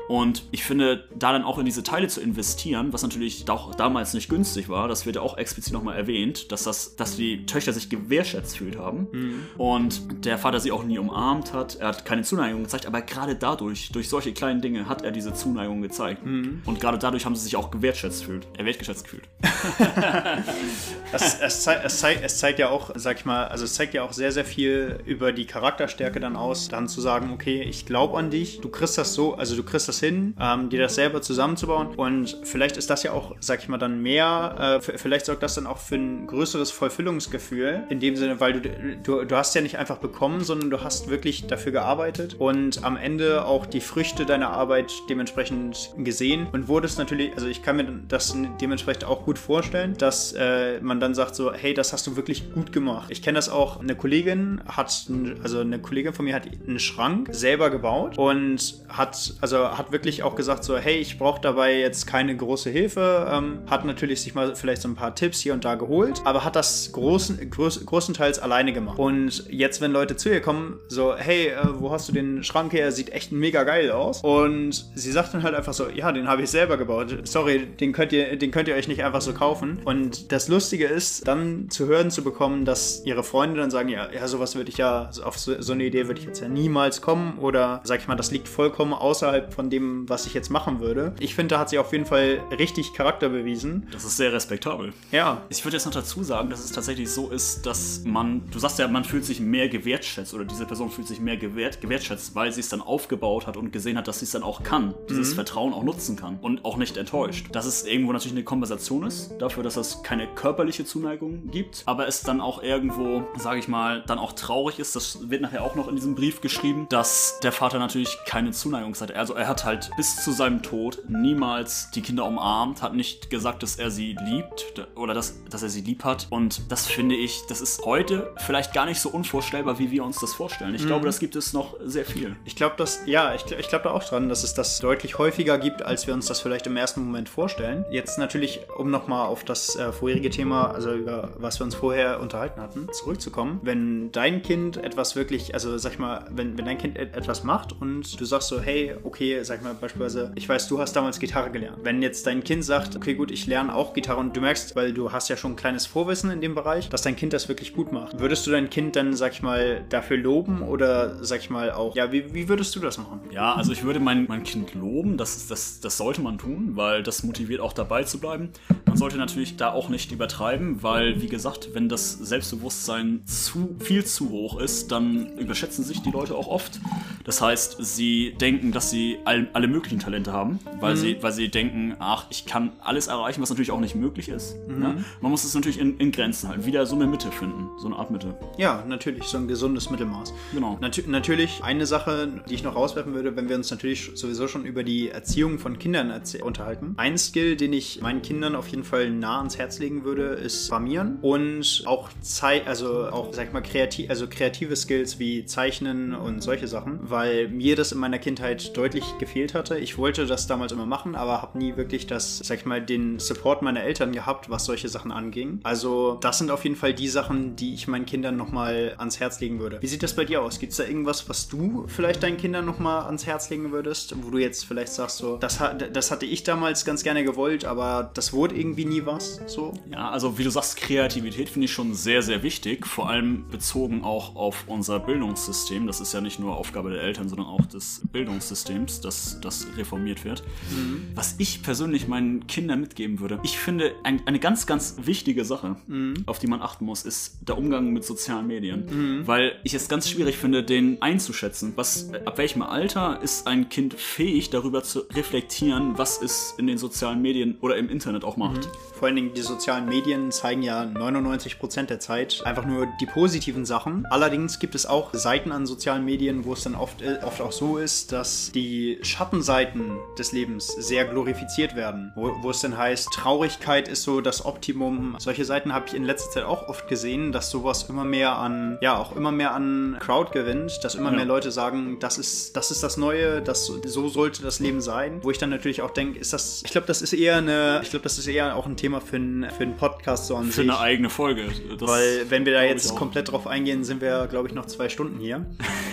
Und ich finde, da dann auch in diese Teile zu investieren, was natürlich auch damals nicht günstig war, das wird ja auch explizit nochmal erwähnt, dass, das, dass die Töchter sich gewertschätzt fühlt haben und der Vater sie auch nie umarmt hat. Er hat keine Zuneigung gezeigt, aber gerade dadurch, durch solche kleinen Dinge, hat er diese Zuneigung gezeigt. Und gerade dadurch haben sie sich auch gewertschätzt gefühlt. Er wertgeschätzt gefühlt. Es, es, zeigt, es, zeigt, es zeigt ja auch, sag ich mal, also es zeigt ja auch sehr, sehr viel über die Charakterstärke dann aus, dann zu sagen, okay, ich glaube an dich, du kriegst das so, also du kriegst das hin, ähm, dir das selber zusammenzubauen und vielleicht ist das ja auch, sag ich mal, dann mehr, äh, vielleicht sorgt das dann auch für ein größeres Vollfüllungsgefühl, in dem Sinne, weil du, du, du hast ja nicht einfach bekommen, sondern du hast wirklich dafür gearbeitet und am Ende auch die Früchte deiner Arbeit dementsprechend gesehen und wurdest natürlich, also ich kann mir das dementsprechend auch gut vorstellen, dass äh, man dann sagt so, hey, das hast du wirklich gut gemacht. Ich kenne das auch, eine Kollegin hat, also eine Kollegin von mir hat einen Schrank selber gebaut und hat, also hat wirklich auch gesagt so, hey, ich brauche dabei jetzt keine große Hilfe, ähm, hat natürlich sich mal vielleicht so ein paar Tipps hier und da geholt, aber hat das großen, groß, großenteils alleine gemacht. Und jetzt, wenn Leute zu ihr kommen, so, hey, äh, wo hast du den Schrank her? Sieht echt mega geil aus. Und sie sagt dann halt einfach so, ja, den habe ich selber gebaut. Sorry, den könnt ihr, den könnt ihr euch nicht einfach so kaufen. Und das Lustige ist, dann zu hören zu bekommen, dass ihre Freunde dann sagen, ja, ja, sowas würde ich ja, auf so, so eine Idee würde ich jetzt ja niemals kommen. Oder sag ich mal, das liegt vollkommen außerhalb von dem, was ich jetzt machen würde. Ich finde, da hat sie auf jeden Fall richtig Charakter bewiesen. Das ist sehr respektabel. Ja. Ich würde jetzt noch dazu sagen, dass es tatsächlich so ist, dass man, du sagst ja, man fühlt sich mehr gewertschätzt oder diese Person fühlt sich mehr gewert, gewertschätzt, weil sie es dann aufgebaut hat und gesehen hat, dass sie es dann auch kann, dieses Vertrauen auch nutzen kann und auch nicht enttäuscht. Dass es irgendwo natürlich eine Kompensation ist dafür, dass es keine körperliche Zuneigung gibt, aber es dann auch irgendwo, sage ich mal, dann auch traurig ist, das wird nachher auch noch in diesem Brief geschrieben, dass der Vater natürlich keine Zuneigung hat. Also er hat halt bis zu seinem Tod niemals die Kinder umarmt, hat nicht gesagt, dass er sie liebt oder dass, dass er sie lieb hat. Und das finde ich, das ist heute vielleicht gar nicht so unvorstellbar, wie wir uns das vorstellen. Ich glaube, das gibt es noch sehr viel. Ich glaube, dass, ja, ich, ich glaube da auch dran, dass es das deutlich häufiger gibt, als wir uns das vielleicht im ersten Moment vorstellen. Jetzt natürlich, um nochmal auf das äh, vorherige Thema, also über was wir uns vorher unterhalten hatten, zurückzukommen. Wenn dein Kind etwas wirklich, also sag ich mal, wenn, wenn dein Kind et- etwas macht und du sagst so, hey, okay, sag mal beispielsweise, ich weiß, du hast damals Gitarre gelernt. Wenn jetzt dein Kind sagt, okay, gut, ich lerne auch Gitarre und du merkst, weil du hast ja schon ein kleines Vorwissen in dem Bereich, dass dein Kind das wirklich gut macht. Würdest du dein Kind dann, sag ich mal, dafür loben oder sag ich mal auch, ja, wie, wie würdest du das machen? Ja, also ich würde mein, mein Kind loben, das, das, das sollte man tun, weil das motiviert auch dabei zu bleiben. Man sollte natürlich da auch nicht übertreiben, weil, wie gesagt, wenn das Selbstbewusstsein zu viel zu hoch ist, dann überschätzen sich die Leute auch oft. Das heißt, sie denken, dass sie all, alle möglichen Talente haben, weil, sie, weil sie denken, ach, ich kann alles erreichen, was natürlich auch nicht möglich ist. Ne? Man muss es natürlich in, in Grenzen halten, wieder so eine Mitte finden, so eine Art Mitte. Ja, natürlich, so ein gesundes Mittelmaß. Genau. Natu natürlich eine Sache, die ich noch rauswerfen würde, wenn wir uns natürlich sowieso schon über die Erziehung von Kindern unterhalten. Ein Skill, den ich meinen Kindern auf jeden Fall nah ans Herz legen würde, ist Programmieren und auch Zeit, also auch, sag ich mal, kreativ, also kreative Skills wie Zeichnen und solche Sachen, weil mir das in meiner Kindheit deutlich gefehlt hatte. Ich wollte das damals immer machen, aber habe nie wirklich das, sag ich mal, den Support meiner Eltern gehabt, was solche Sachen anging. Also das sind auf jeden Fall die Sachen, die ich meinen Kindern nochmal ans Herz legen würde. Wie sieht das bei dir aus? Gibt es da irgendwas, was du vielleicht deinen Kindern nochmal ans Herz legen würdest, wo du jetzt vielleicht sagst, so, das, das hatte ich damals ganz gerne gewollt, aber das wurde irgendwie nie was, so? Ja, also wie du sagst, Kreativität finde ich schon sehr, sehr wichtig, vor allem bezogen auch auf unser Bildungssystem. Das ist ja nicht nur Aufgabe der Eltern, sondern auch des Bildungssystems, dass das reformiert wird. Was ich persönlich meinen Kindern mitgeben würde, ich finde ein, eine ganz, ganz wichtige Sache, auf die man achten muss, ist der Umgang mit sozialen Medien. Weil ich es ganz schwierig finde, den einzuschätzen. Was, ab welchem Alter ist ein Kind fähig, darüber zu reflektieren, was es in den sozialen Medien oder im Internet auch macht? Vor allen Dingen die sozialen Medien zeigen ja 99% der Zeit einfach nur die positiven Sachen. Allerdings gibt es auch Seiten an sozialen Medien, wo es dann oft, äh, oft auch so ist, dass die Schattenseiten des Lebens sehr glorifiziert werden. Wo, wo es dann heißt, Traurigkeit ist so das Optimum. Solche Seiten habe ich in letzter Zeit auch oft gesehen, dass sowas immer mehr an, ja, auch immer mehr an Crowd gewinnt, dass immer Ja. mehr Leute sagen, das ist, das ist das Neue, das, so sollte das Leben sein. Wo ich dann natürlich auch denke, ist das, ich glaube, das ist eher eine, ich glaube, das ist eher auch ein Thema für einen für einen Podcast so an Für sich. eine eigene Folge. Das Weil wenn wir da ich jetzt komplett drauf eingehen, sind wir, glaube ich, noch zwei Stunden hier.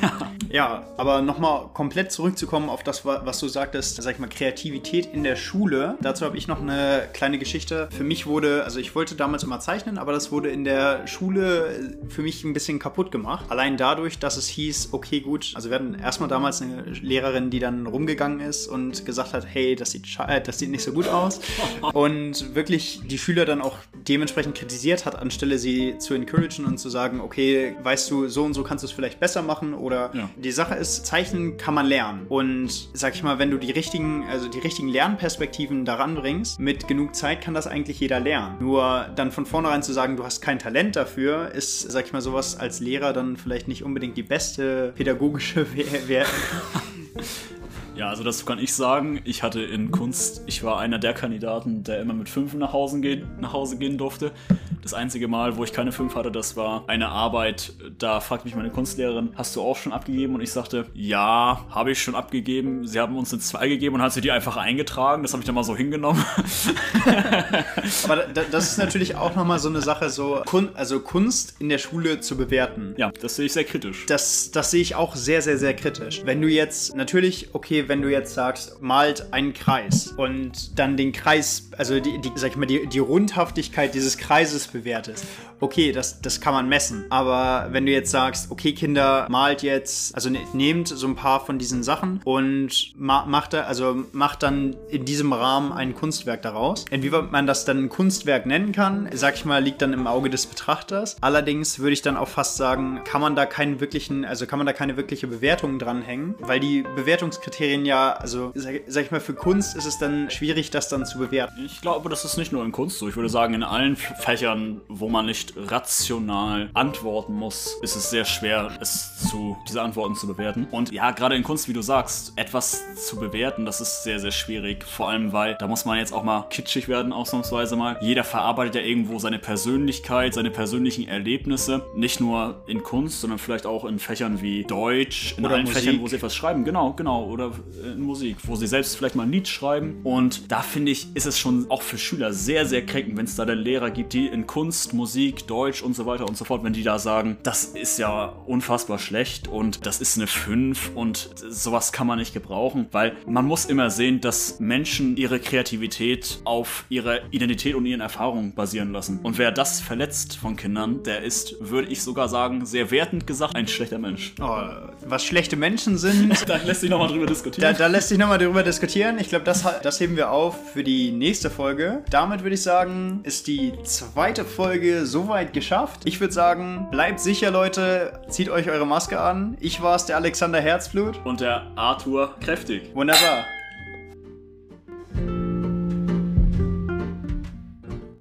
ja, aber nochmal komplett zurückzukommen auf das, wa- was du sagtest, sag ich mal, Kreativität in der Schule. Dazu habe ich noch eine kleine Geschichte. Für mich wurde, also ich wollte damals immer zeichnen, aber das wurde in der Schule für mich ein bisschen kaputt gemacht. Allein dadurch, dass es hieß, okay, gut, also wir hatten erstmal damals eine Lehrerin, die dann rumgegangen ist und gesagt hat, hey, das sieht, äh, das sieht nicht so gut aus. und wirklich die Schüler dann auch dementsprechend kritisiert hat, anstelle sie zu encouragen und zu sagen, okay, weißt du, so und so kannst du es vielleicht besser machen oder Ja. die Sache ist, Zeichnen kann man lernen. Und sag ich mal, wenn du die richtigen, also die richtigen Lernperspektiven daran bringst, mit genug Zeit kann das eigentlich jeder lernen. Nur dann von vornherein zu sagen, du hast kein Talent dafür, ist, sag ich mal, sowas als Lehrer dann vielleicht nicht unbedingt die beste pädagogische We We Ja, also das kann ich sagen. Ich hatte in Kunst, ich war einer der Kandidaten, der immer mit fünf nach Hause gehen, nach Hause gehen durfte. Das einzige Mal, wo ich keine fünf hatte, das war eine Arbeit. Da fragte mich meine Kunstlehrerin, hast du auch schon abgegeben? Und ich sagte, ja, habe ich schon abgegeben. Sie haben uns eine zwei gegeben und hat sie die einfach eingetragen. Das habe ich dann mal so hingenommen. Aber da, das ist natürlich auch nochmal so eine Sache, so Kun also Kunst in der Schule zu bewerten. ja, das sehe ich sehr kritisch. Das, das sehe ich auch sehr, sehr, sehr kritisch. Wenn du jetzt, natürlich, okay, wenn du jetzt sagst, malt einen Kreis und dann den Kreis, also die, die sag ich mal, die, die Rundhaftigkeit dieses Kreises bewertest, okay, das, das kann man messen. Aber wenn du jetzt sagst, okay, Kinder, malt jetzt, also ne, nehmt so ein paar von diesen Sachen und ma macht da, also macht dann in diesem Rahmen ein Kunstwerk daraus. Inwieweit man das dann ein Kunstwerk nennen kann, sag ich mal, liegt dann im Auge des Betrachters. Allerdings würde ich dann auch fast sagen, kann man da keinen wirklichen, also kann man da keine wirkliche Bewertung dranhängen, weil die Bewertungskriterien ja, also sag, sag ich mal, für Kunst ist es dann schwierig, das dann zu bewerten. Ich glaube, das ist nicht nur in Kunst so. Ich würde sagen, in allen Fächern, wo man nicht rational antworten muss, ist es sehr schwer, es zu, diese Antworten zu bewerten. Und ja, gerade in Kunst, wie du sagst, etwas zu bewerten, das ist sehr, sehr schwierig. Vor allem, weil da muss man jetzt auch mal kitschig werden, ausnahmsweise mal. Jeder verarbeitet ja irgendwo seine Persönlichkeit, seine persönlichen Erlebnisse. Nicht nur in Kunst, sondern vielleicht auch in Fächern wie Deutsch, in Oder allen Musik. Fächern, wo sie etwas schreiben. Genau, genau. Oder in Musik, wo sie selbst vielleicht mal ein Lied schreiben. Und da finde ich, ist es schon auch für Schüler sehr, sehr kränkend, wenn es da dann Lehrer gibt, die in Kunst, Musik, Deutsch und so weiter und so fort, wenn die da sagen, das ist ja unfassbar schlecht und das ist eine 5 und sowas kann man nicht gebrauchen, weil man muss immer sehen, dass Menschen ihre Kreativität auf ihrer Identität und ihren Erfahrungen basieren lassen. Und wer das verletzt von Kindern, der ist, würde ich sogar sagen, sehr wertend gesagt, ein schlechter Mensch. Oh, was schlechte Menschen sind, Da lässt sich nochmal drüber Da, diskutieren. da lässt sich nochmal darüber diskutieren. Ich glaube, das, das heben wir auf für die nächste Folge. Damit würde ich sagen, ist die zweite Folge soweit geschafft. Ich würde sagen, bleibt sicher, Leute. Zieht euch eure Maske an. Ich war's, der Alexander Herzblut. Und der Arthur kräftig. Wunderbar.